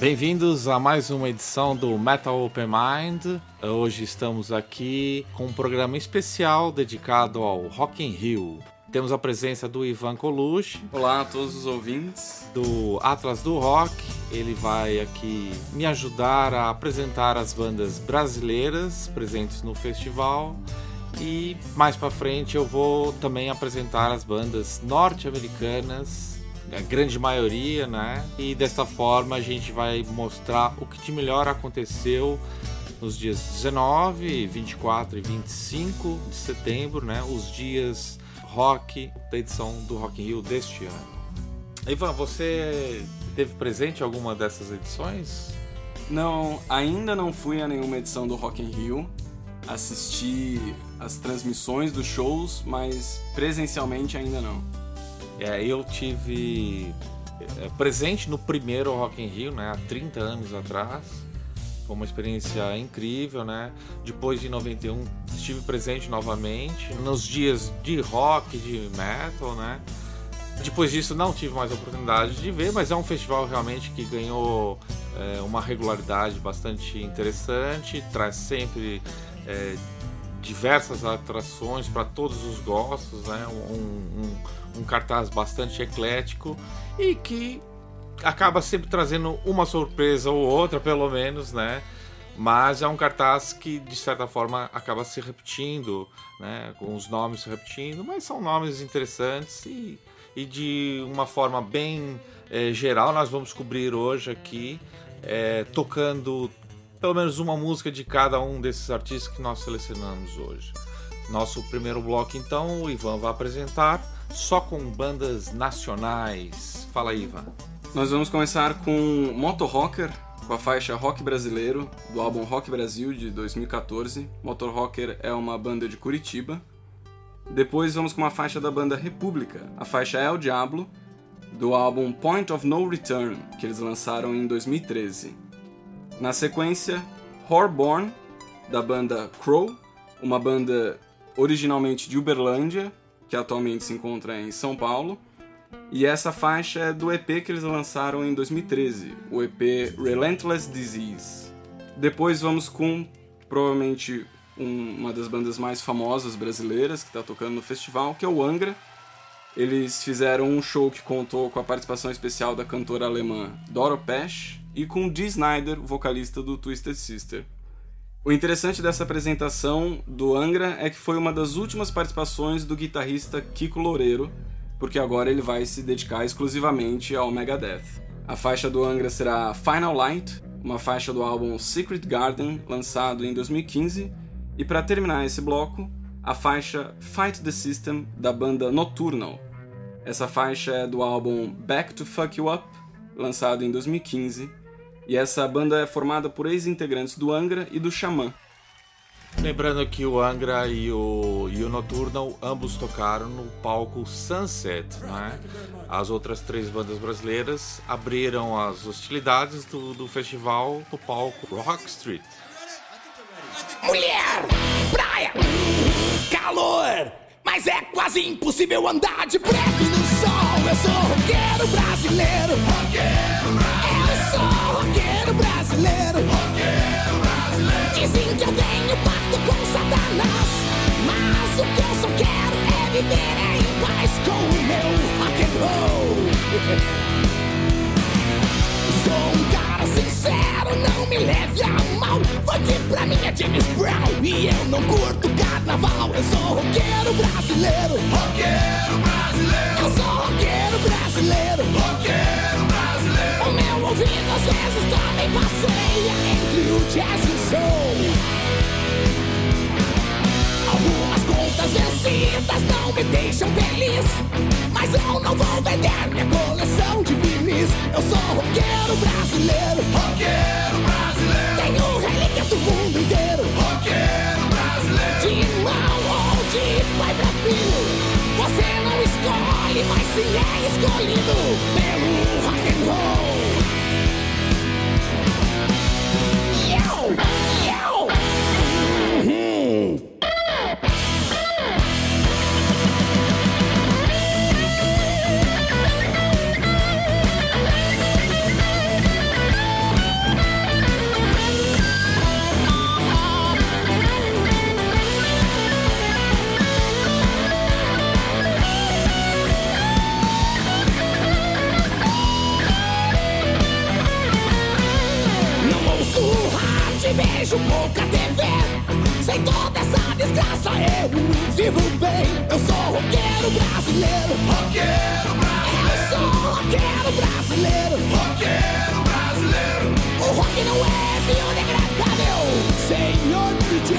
Bem-vindos a mais uma edição do Metal Open Mind. Hoje estamos aqui com um programa especial dedicado ao Rock in Rio. Temos a presença do Ivan Colucci. Olá a todos os ouvintes. Do Atlas do Rock. Ele vai aqui me ajudar a apresentar as bandas brasileiras presentes no festival. E mais para frente eu vou também apresentar as bandas norte-americanas, a grande maioria, né? E desta forma a gente vai mostrar o que de melhor aconteceu nos dias 19, 24 e 25 de setembro, né? Os dias rock da edição do Rock in Rio deste ano. Ivan, você teve presente alguma dessas edições? Não, ainda não fui a nenhuma edição do Rock in Rio. Assisti as transmissões dos shows, mas presencialmente ainda não. É, eu tive é, presente no primeiro Rock in Rio, né, há 30 anos atrás. Foi uma experiência incrível, né? Depois de 91 estive presente novamente nos dias de rock, de metal, né? Depois disso não tive mais oportunidade de ver, mas é um festival realmente que ganhou é, uma regularidade bastante interessante, traz sempre é, diversas atrações para todos os gostos, né? Um, um, um cartaz bastante eclético e que acaba sempre trazendo uma surpresa ou outra, pelo menos, né? Mas é um cartaz que, de certa forma, acaba se repetindo, né? Com os nomes se repetindo, mas são nomes interessantes e, e de uma forma bem é, geral, nós vamos cobrir hoje aqui, é, tocando pelo menos uma música de cada um desses artistas que nós selecionamos hoje. Nosso primeiro bloco, então, o Ivan vai apresentar só com bandas nacionais. Fala aí, Ivan. Nós vamos começar com Motor Rocker, com a faixa Rock Brasileiro, do álbum Rock Brasil de 2014. Motor Rocker é uma banda de Curitiba. Depois vamos com uma faixa da banda República, a faixa É o Diablo, do álbum Point of No Return, que eles lançaram em 2013. Na sequência, Horborn, da banda Crow, uma banda originalmente de Uberlândia, que atualmente se encontra em São Paulo. E essa faixa é do EP que eles lançaram em 2013, o EP Relentless Disease. Depois vamos com provavelmente um, uma das bandas mais famosas brasileiras que está tocando no festival, que é o Angra. Eles fizeram um show que contou com a participação especial da cantora alemã Doro Pesch e com Dee Snyder, vocalista do Twisted Sister. O interessante dessa apresentação do Angra é que foi uma das últimas participações do guitarrista Kiko Loureiro, porque agora ele vai se dedicar exclusivamente ao Megadeth. A faixa do Angra será Final Light, uma faixa do álbum Secret Garden, lançado em 2015, e para terminar esse bloco, a faixa Fight the System da banda Nocturnal. Essa faixa é do álbum Back to Fuck You Up, lançado em 2015, e essa banda é formada por ex-integrantes do Angra e do Xamã. Lembrando que o Angra e o, e o Nocturnal ambos tocaram no palco Sunset, né? As outras três bandas brasileiras abriram as hostilidades do, do festival no palco Rock Street. Mulher, praia, calor, mas é quase impossível andar de preto no sol. Eu sou roqueiro brasileiro, roqueiro brasileiro. Brasileiro. Dizem que eu tenho pacto com Satanás, mas o que eu só quero é viver em paz com o meu rock and roll. Sou um cara sincero, não me leve a mal. Funk pra mim é James Brown e eu não curto carnaval. Eu sou roqueiro brasileiro, roqueiro brasileiro. Eu sou roqueiro brasileiro, roqueiro às vezes também passeia entre o jazz e o soul. Algumas contas vencidas não me deixam feliz. Mas eu não vou vender minha coleção de vinis. Eu sou roqueiro brasileiro. Roqueiro brasileiro. Tenho relíquias do mundo inteiro. Roqueiro brasileiro. De mão ou de pai pra filho. Você não escolhe, mas se é escolhido pelo rock and roll. vejo pouca TV. Sem toda essa desgraça eu vivo bem. Eu sou roqueiro brasileiro. Roqueiro brasileiro. Eu sou roqueiro brasileiro. Roqueiro brasileiro. O rock não é biodegradável, é senhor DJ.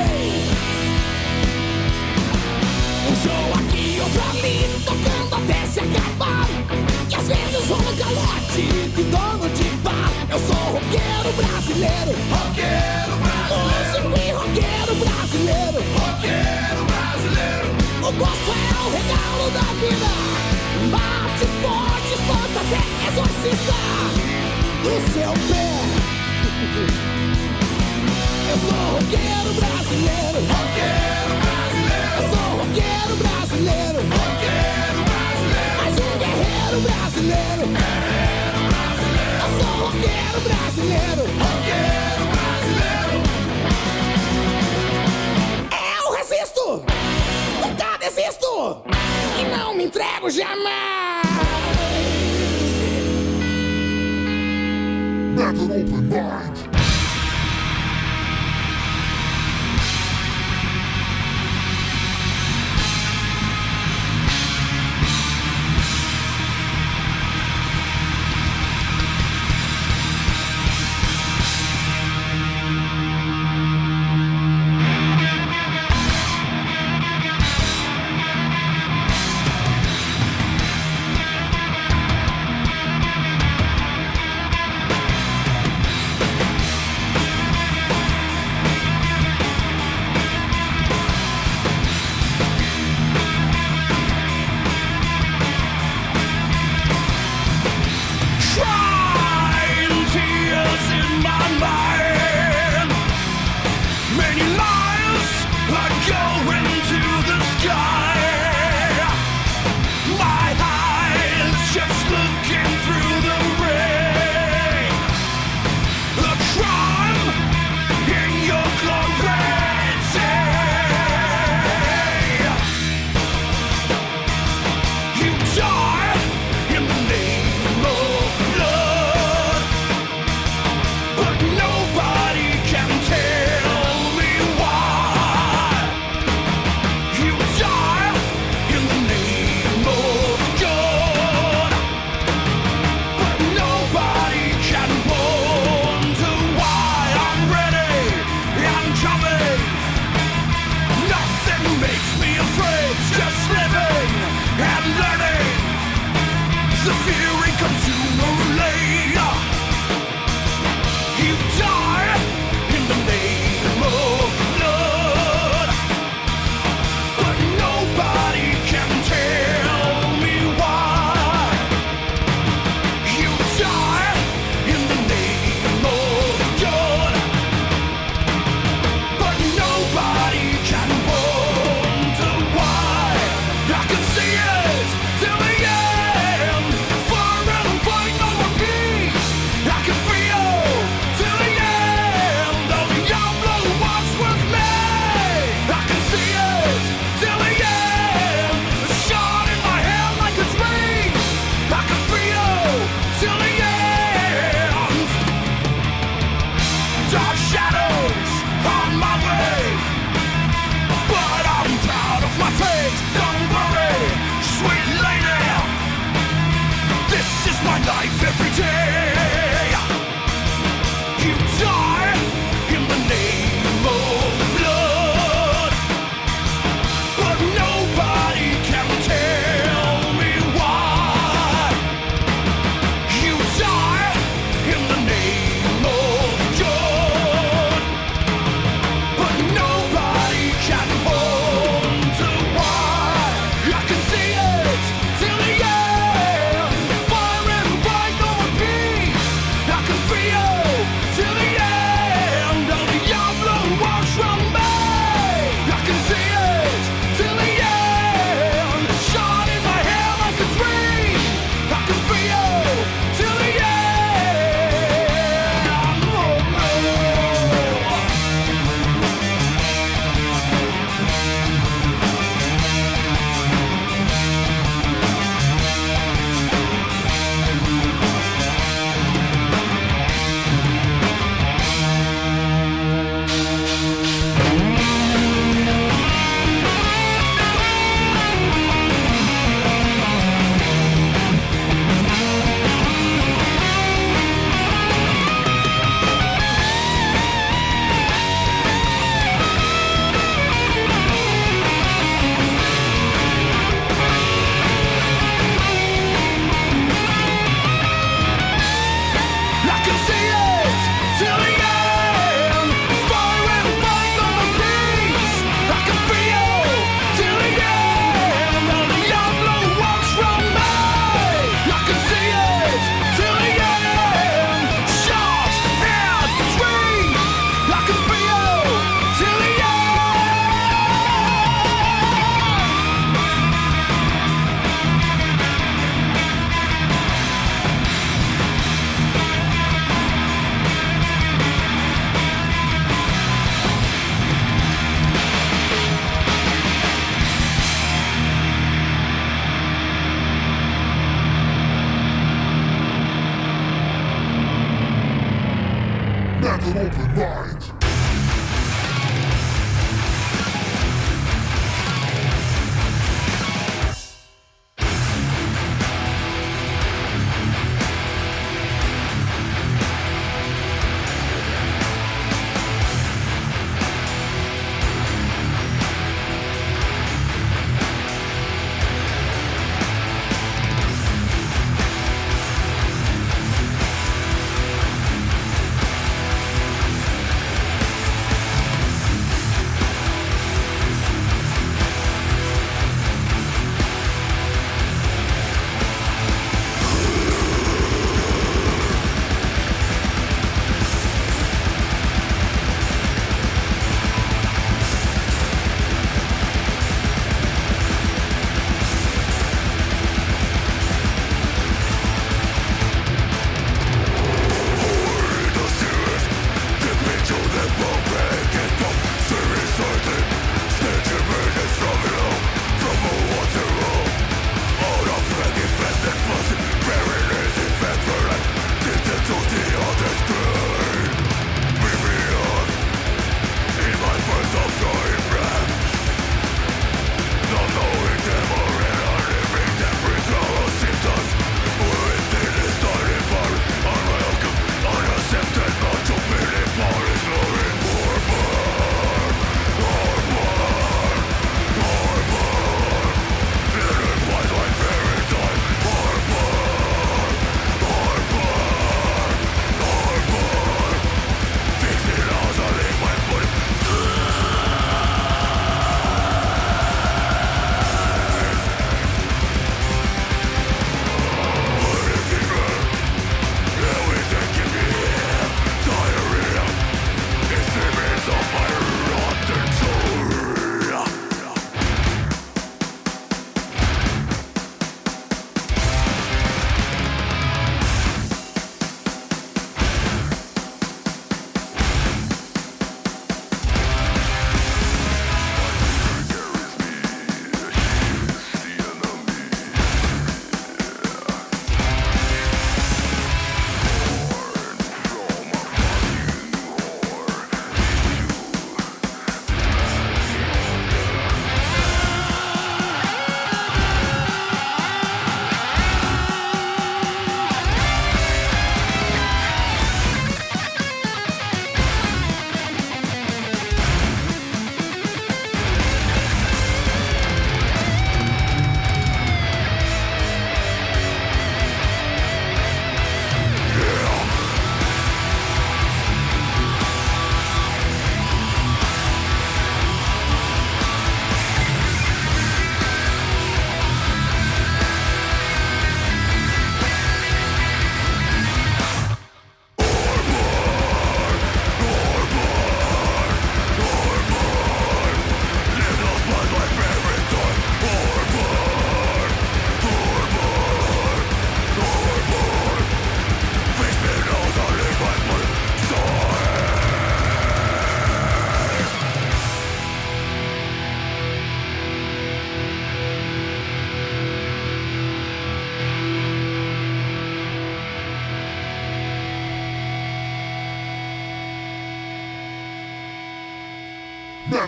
Um show aqui, outro ali, tocando até se acabar. E às vezes rola calote de dono de bar. Eu sou roqueiro brasileiro. Roqueiro brasileiro. Músico e roqueiro brasileiro. Roqueiro brasileiro. O gosto é o regalo da vida. Bate forte, espanta até exorcista do seu pé. Eu sou roqueiro brasileiro. Roqueiro brasileiro. Eu sou roqueiro brasileiro. Roqueiro um guerreiro brasileiro. Guerreiro brasileiro. Eu sou roqueiro brasileiro. Brasileiro. Eu resisto. Nunca desisto. E não me entrego jamais. Never open mind.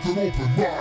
An open mind.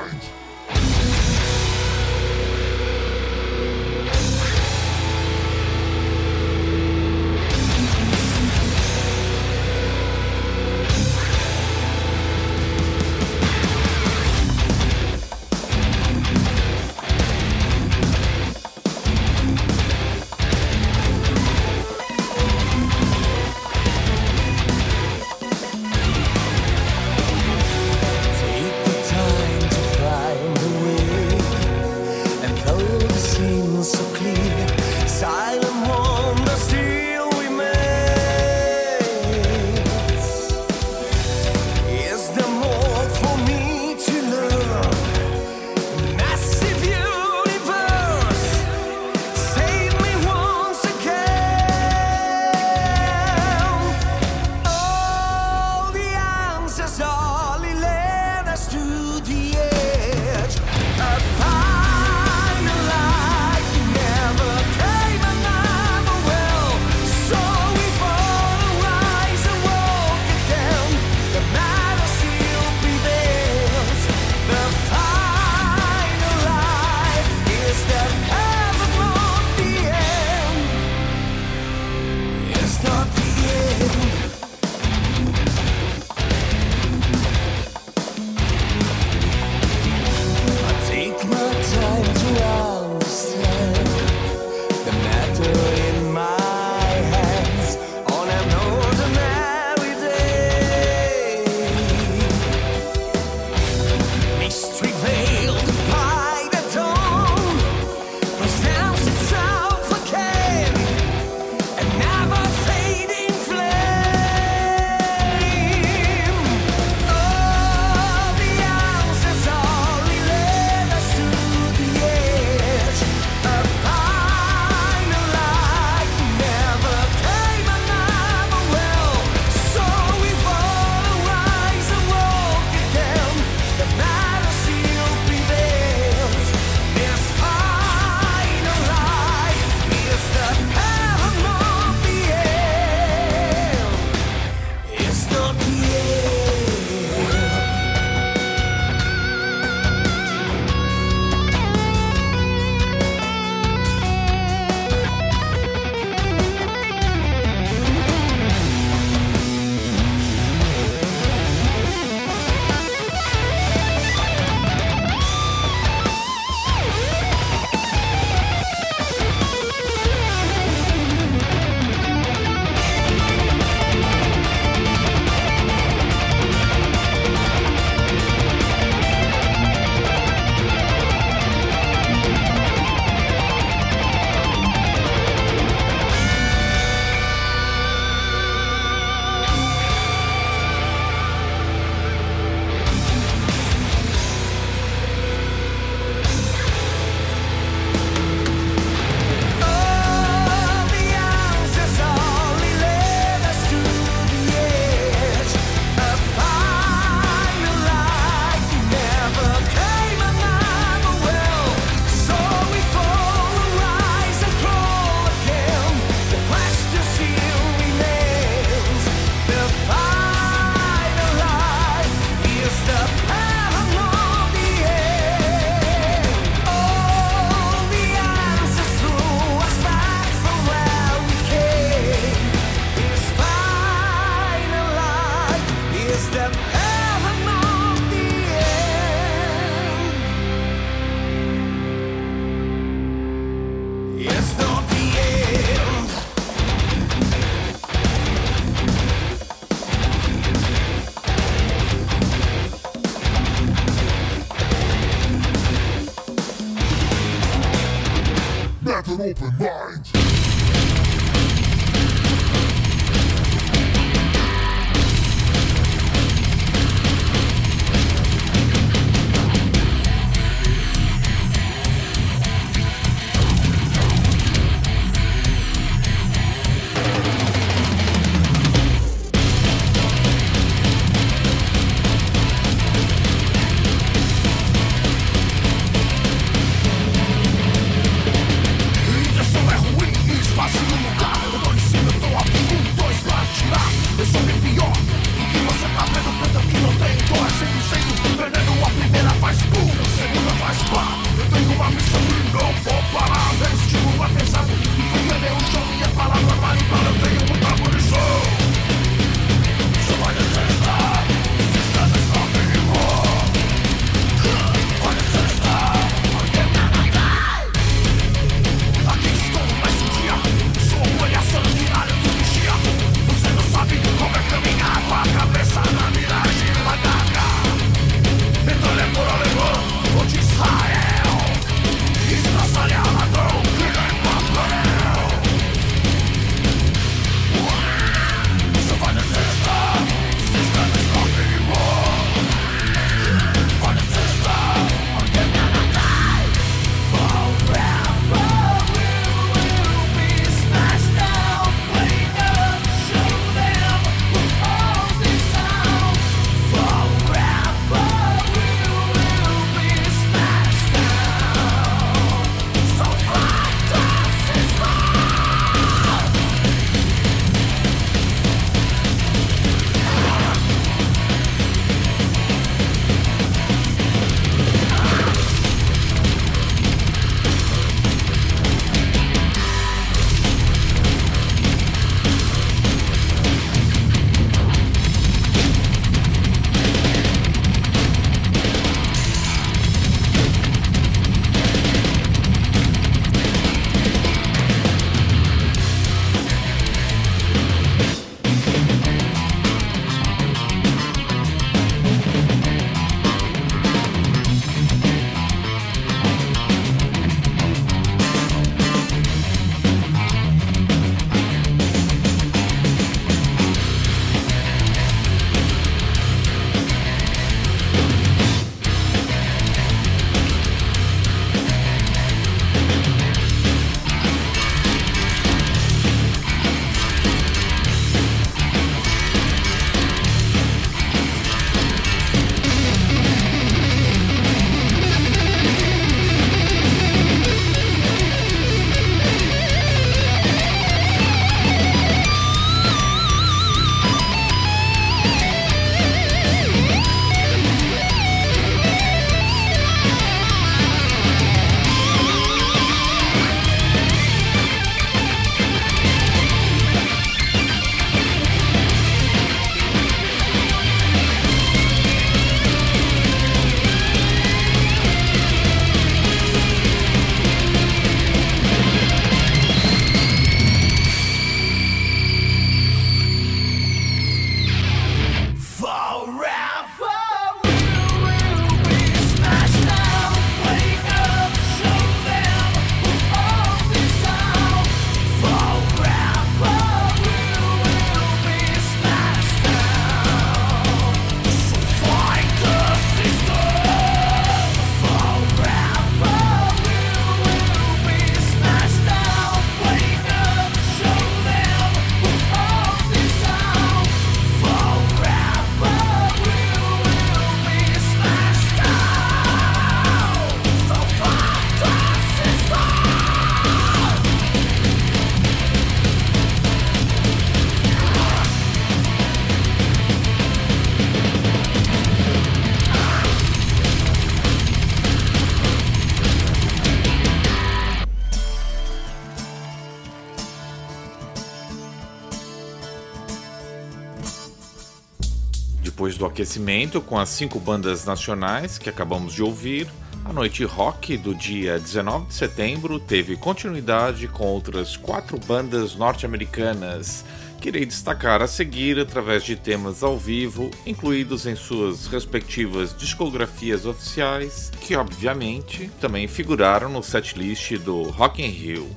Aquecimento com as cinco bandas nacionais que acabamos de ouvir, a noite rock do dia 19 de setembro teve continuidade com outras quatro bandas norte-americanas que irei destacar a seguir através de temas ao vivo, incluídos em suas respectivas discografias oficiais, que obviamente também figuraram no setlist do Rock in Rio.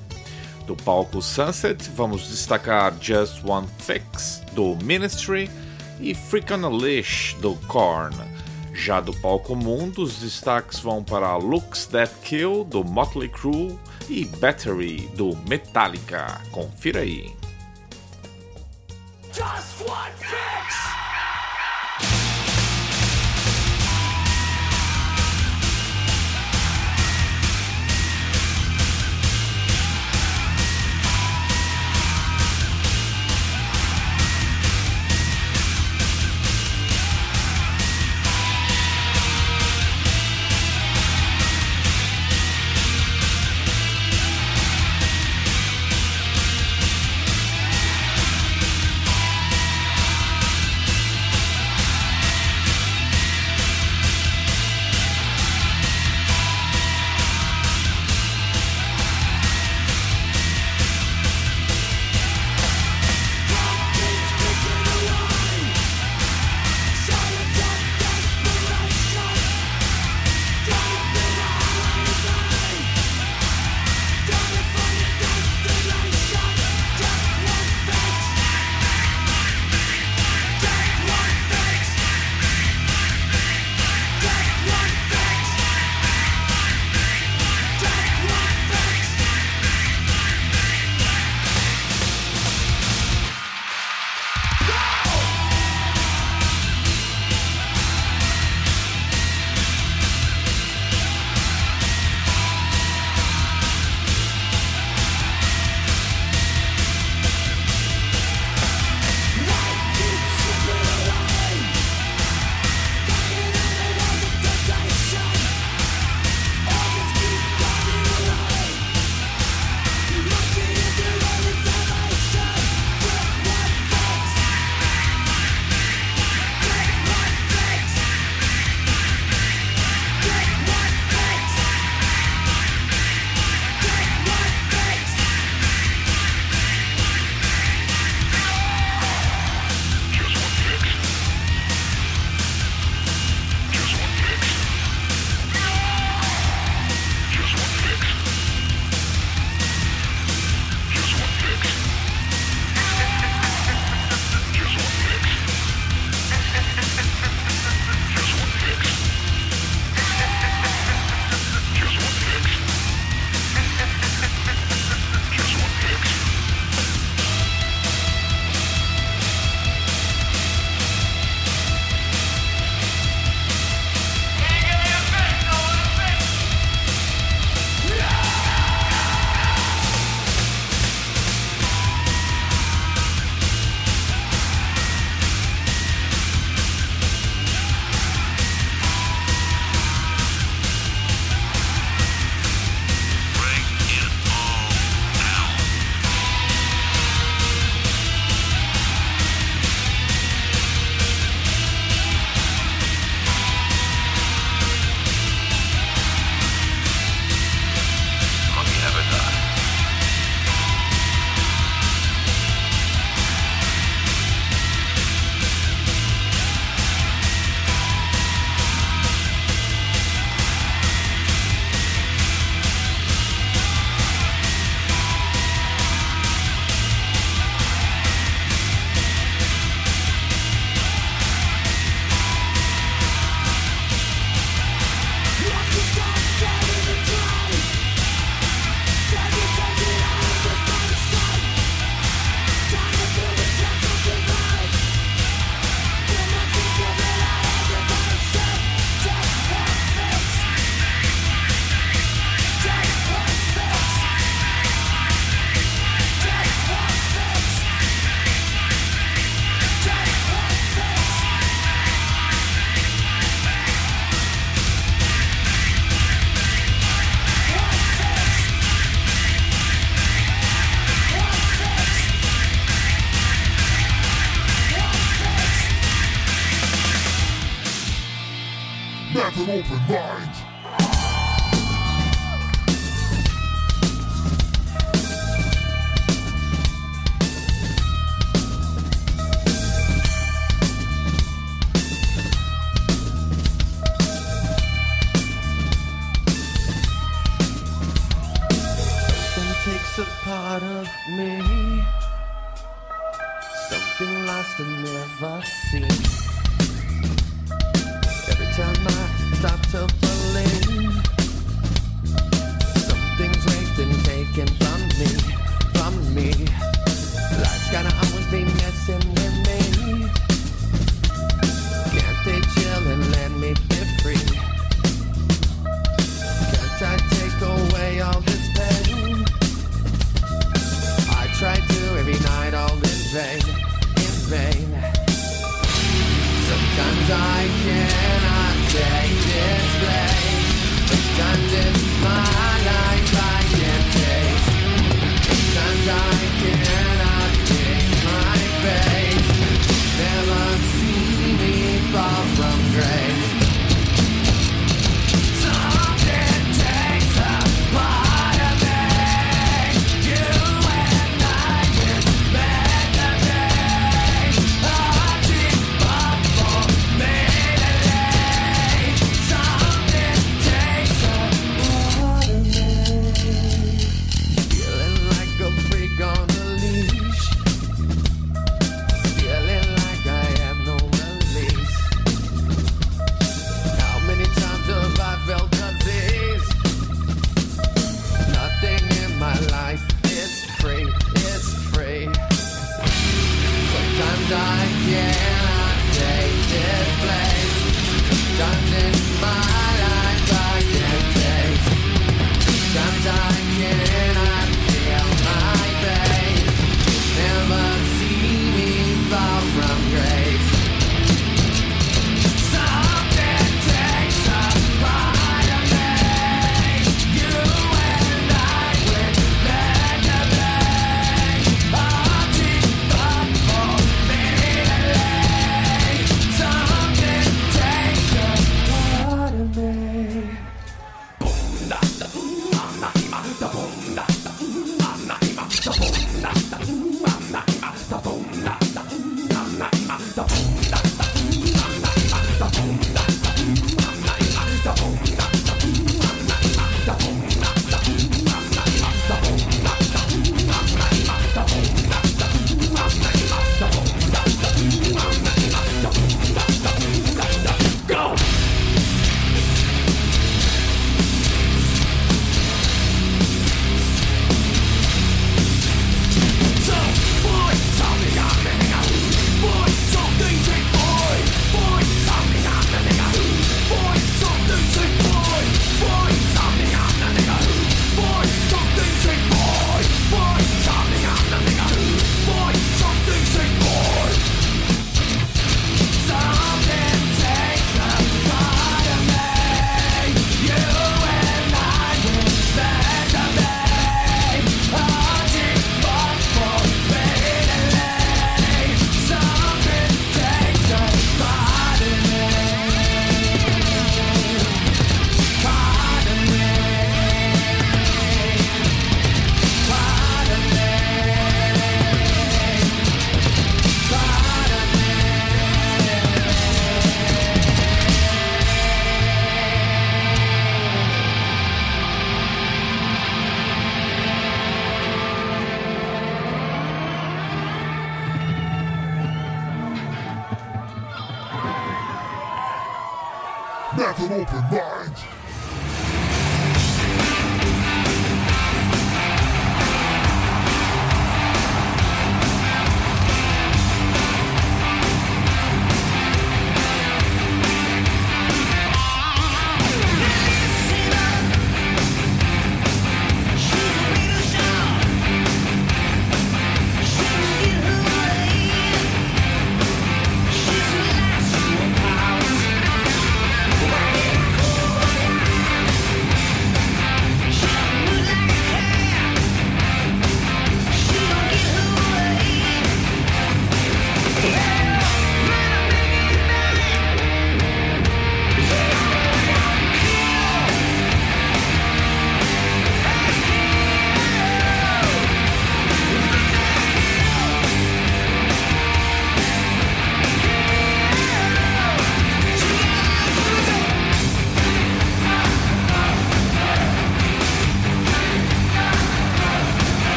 Do palco Sunset, vamos destacar Just One Fix, do Ministry, e Freak on a Leash, do Korn. Já do palco mundo, os destaques vão para Looks That Kill, do Motley Crue, e Battery, do Metallica. Confira aí. Just one fix!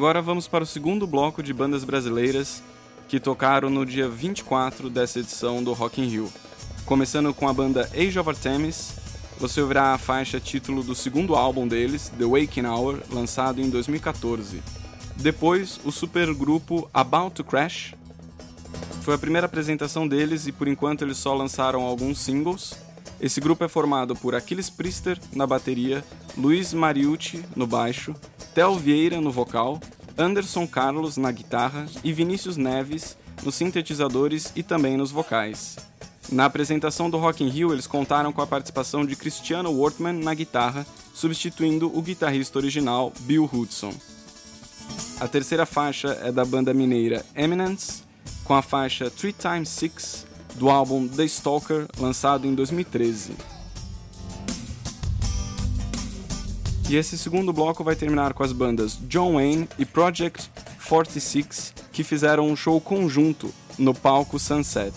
Agora vamos para o segundo bloco de bandas brasileiras que tocaram no dia 24 dessa edição do Rock in Rio. Começando com a banda Age of Artemis, você ouvirá a faixa título do segundo álbum deles, The Waking Hour, lançado em 2014. Depois, o supergrupo About to Crash. Foi a primeira apresentação deles e por enquanto eles só lançaram alguns singles. Esse grupo é formado por Aquiles Priester na bateria, Luiz Mariucci no baixo, Theo Vieira no vocal, Anderson Carlos na guitarra e Vinícius Neves nos sintetizadores e também nos vocais. Na apresentação do Rock in Rio, eles contaram com a participação de Cristiano Wortman na guitarra, substituindo o guitarrista original Bill Hudson. A terceira faixa é da banda mineira Eminence, com a faixa 3x6 do álbum The Stalker, lançado em 2013. E esse segundo bloco vai terminar com as bandas John Wayne e Project 46, que fizeram um show conjunto no palco Sunset.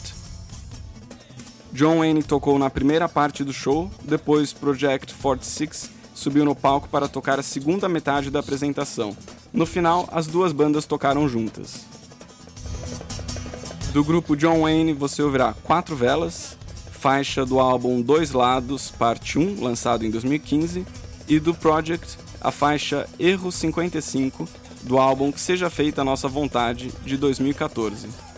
John Wayne tocou na primeira parte do show, depois Project 46 subiu no palco para tocar a segunda metade da apresentação. No final, as duas bandas tocaram juntas. Do grupo John Wayne você ouvirá Quatro Velas, faixa do álbum Dois Lados, parte 1, lançado em 2015, e do Project a faixa Erro 55 do álbum Que Seja Feita a Nossa Vontade de 2014.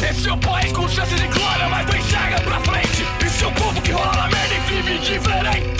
chefe, é seu país com chance de glória, mas não enxerga pra frente. E seu povo que rola na merda e vive é diferente.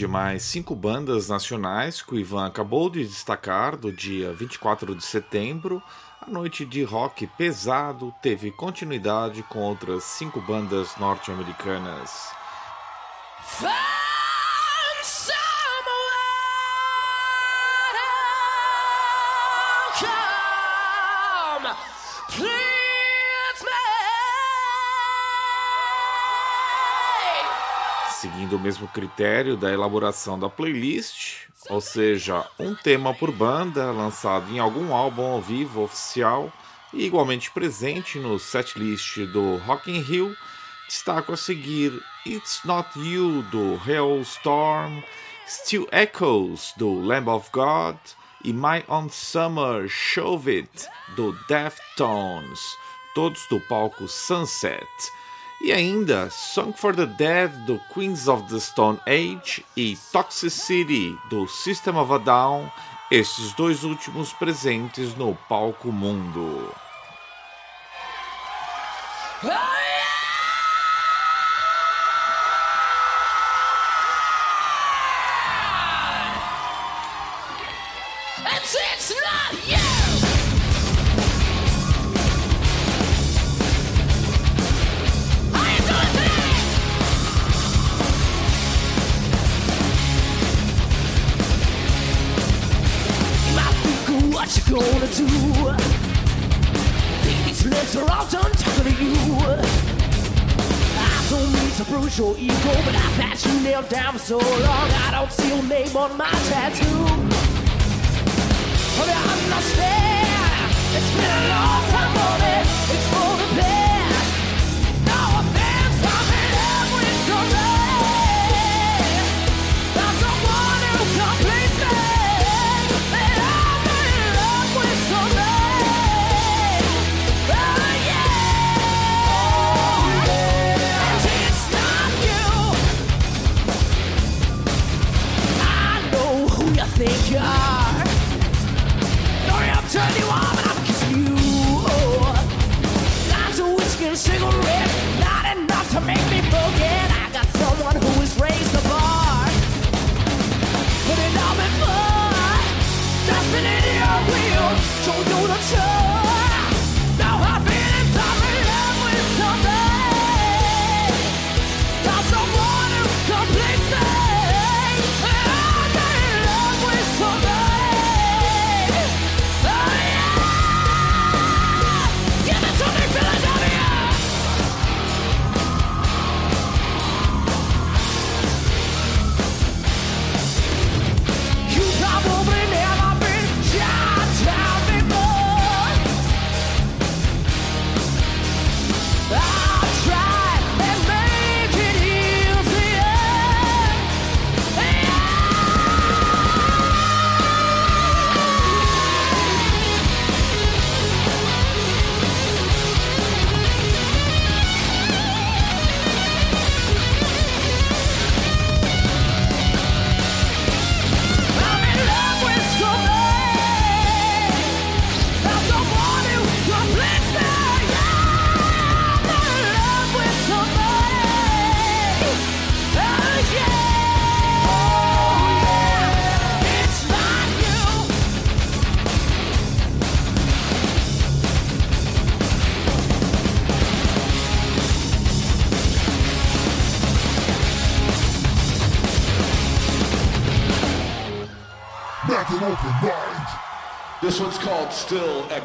de mais cinco bandas nacionais que o Ivan acabou de destacar do dia 24 de setembro, a noite de rock pesado teve continuidade com outras cinco bandas norte-americanas. Ah! seguindo o mesmo critério da elaboração da playlist, ou seja, um tema por banda lançado em algum álbum ao vivo oficial e igualmente presente no setlist do Rock in Rio, destaco a seguir It's Not You do Hailstorm, Still Echoes do Lamb of God e My Own Summer Shove It do Deftones, todos do palco Sunset. E ainda Song for the Dead do Queens of the Stone Age e Toxicity do System of a Down, esses dois últimos presentes no palco mundo. Oh, yeah! do. These lips are all done talking to you. I don't mean to bruise your ego, but I've had you nailed down so long. I don't see your name on my tattoo. But I understand, it's been a long time. People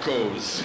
Broncos.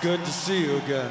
Good to see you again.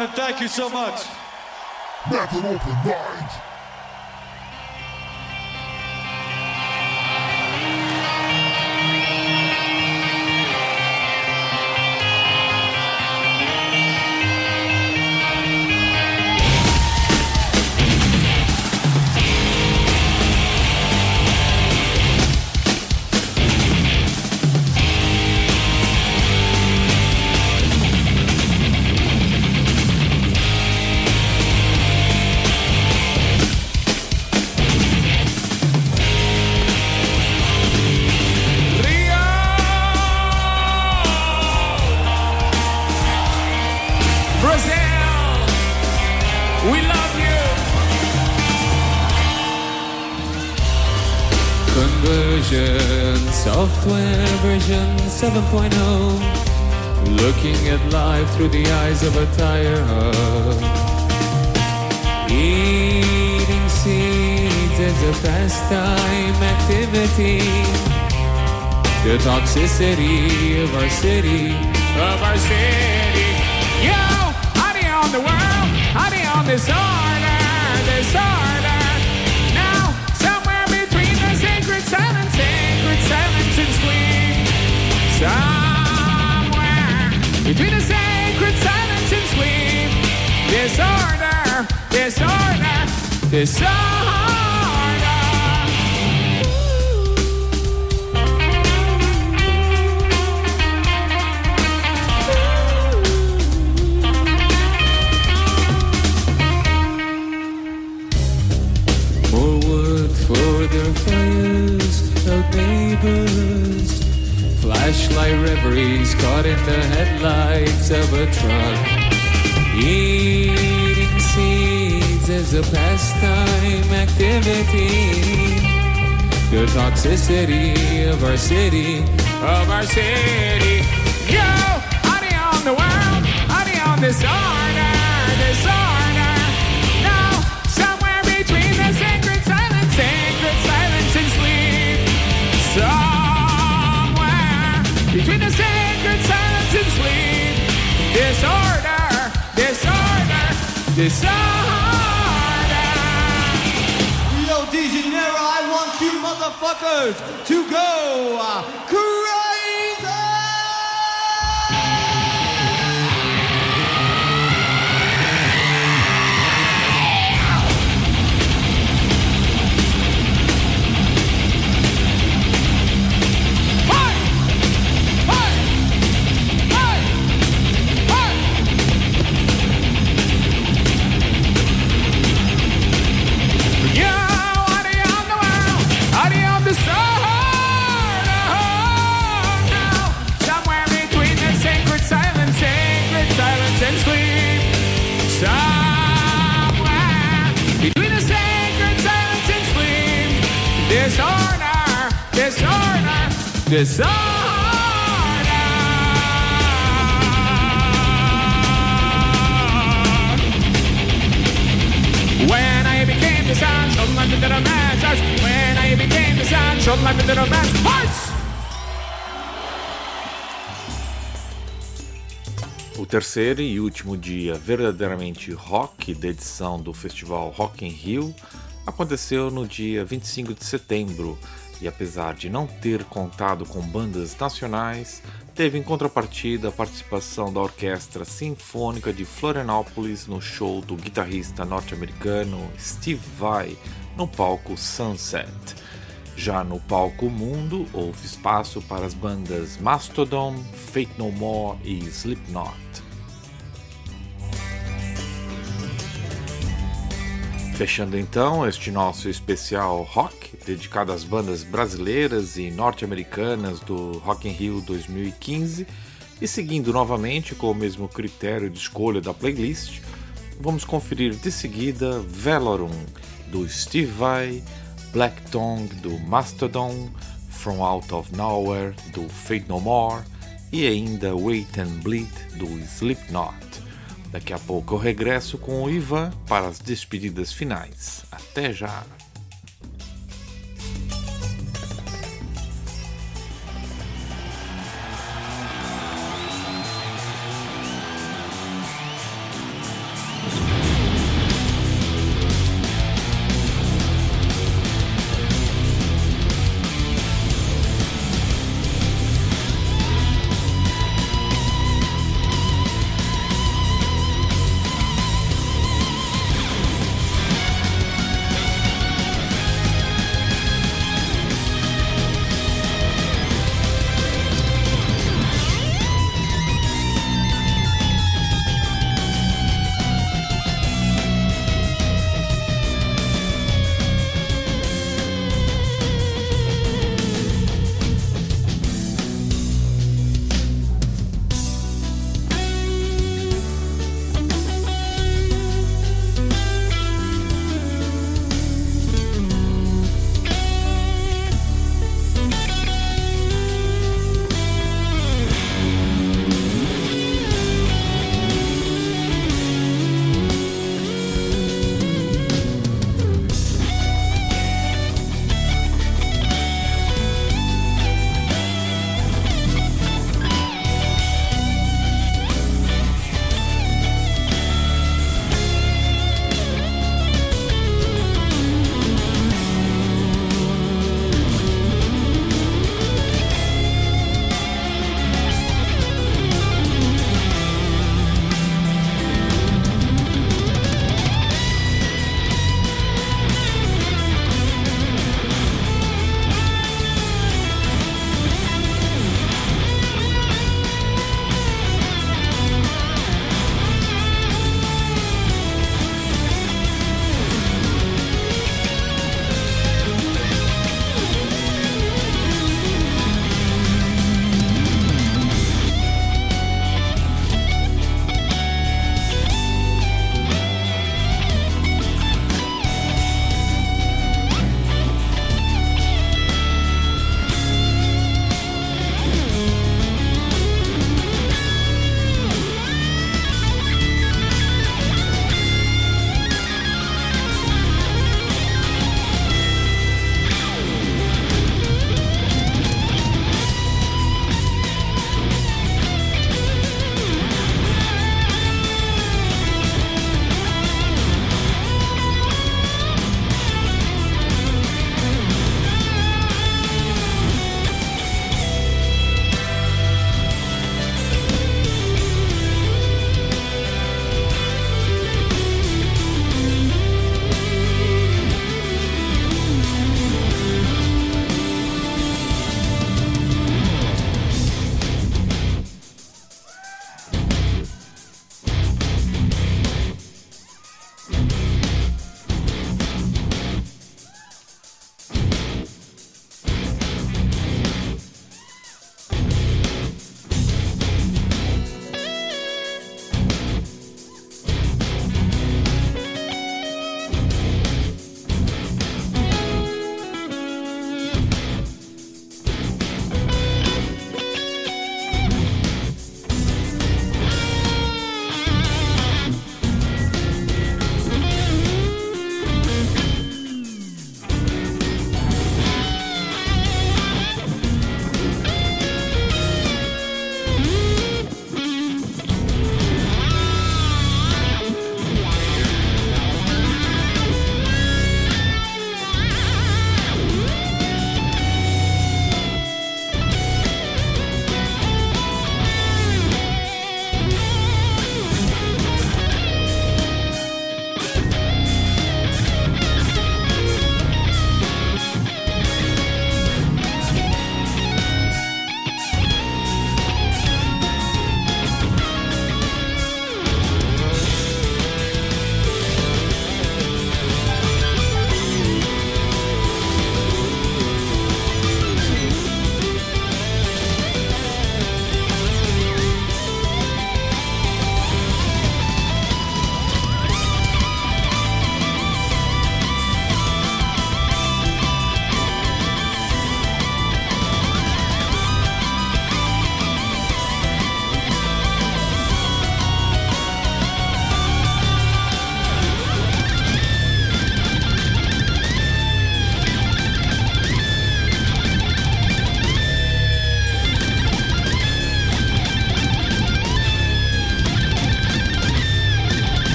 London. Thank you so much. Never open mind. 7.0. Looking at life through the eyes of a tire. Eating seeds is a pastime activity. The toxicity of our city, of our city. Yo, honey on the world, honey on disorder, between the sacred silence and sleep. Disorder, disorder, disorder. Reveries caught in the headlights of a truck. Eating seeds is a pastime activity. The toxicity of our city, of our city. Yo, honey on the world, honey on disorder, disorder. Yo, De Janeiro, I want you motherfuckers to go crazy! Sun, showed my little man's hearts. When I became the sun, showed my little man's hearts. O terceiro e último dia verdadeiramente rock da edição do festival Rock in Rio aconteceu no dia 25 de setembro e apesar de não ter contado com bandas nacionais, teve em contrapartida a participação da Orquestra Sinfônica de Florianópolis no show do guitarrista norte-americano Steve Vai no palco Sunset. Já no palco Mundo, houve espaço para as bandas Mastodon, Fate No More e Slipknot. Fechando então este nosso especial rock, dedicado às bandas brasileiras e norte-americanas do Rock in Rio 2015, e seguindo novamente com o mesmo critério de escolha da playlist, vamos conferir de seguida Velorum, do Steve Vai, Black Tongue, do Mastodon, From Out of Nowhere, do Fate No More, e ainda Wait and Bleed, do Slipknot. Daqui a pouco eu regresso com o Ivan para as despedidas finais. Até já!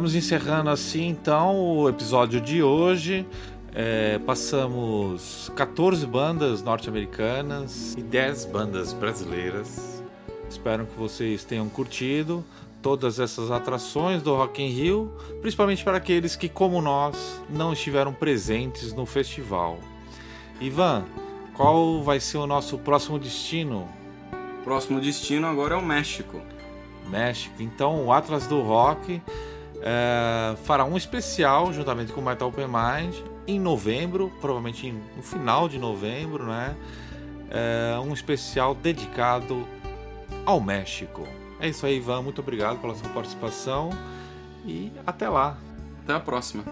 Estamos encerrando assim então o episódio de hoje. É, passamos 14 bandas norte-americanas e 10 bandas brasileiras. Espero que vocês tenham curtido todas essas atrações do Rock in Rio, principalmente para aqueles que, como nós, não estiveram presentes no festival. Ivan, qual vai ser o nosso próximo destino? Próximo destino agora é o México. México. Então, o Atlas do Rock é, fará um especial juntamente com o Metal Open Mind em novembro, provavelmente no final de novembro, né? É, um especial dedicado ao México. É isso aí, Ivan. Muito obrigado pela sua participação e até lá. Até a próxima.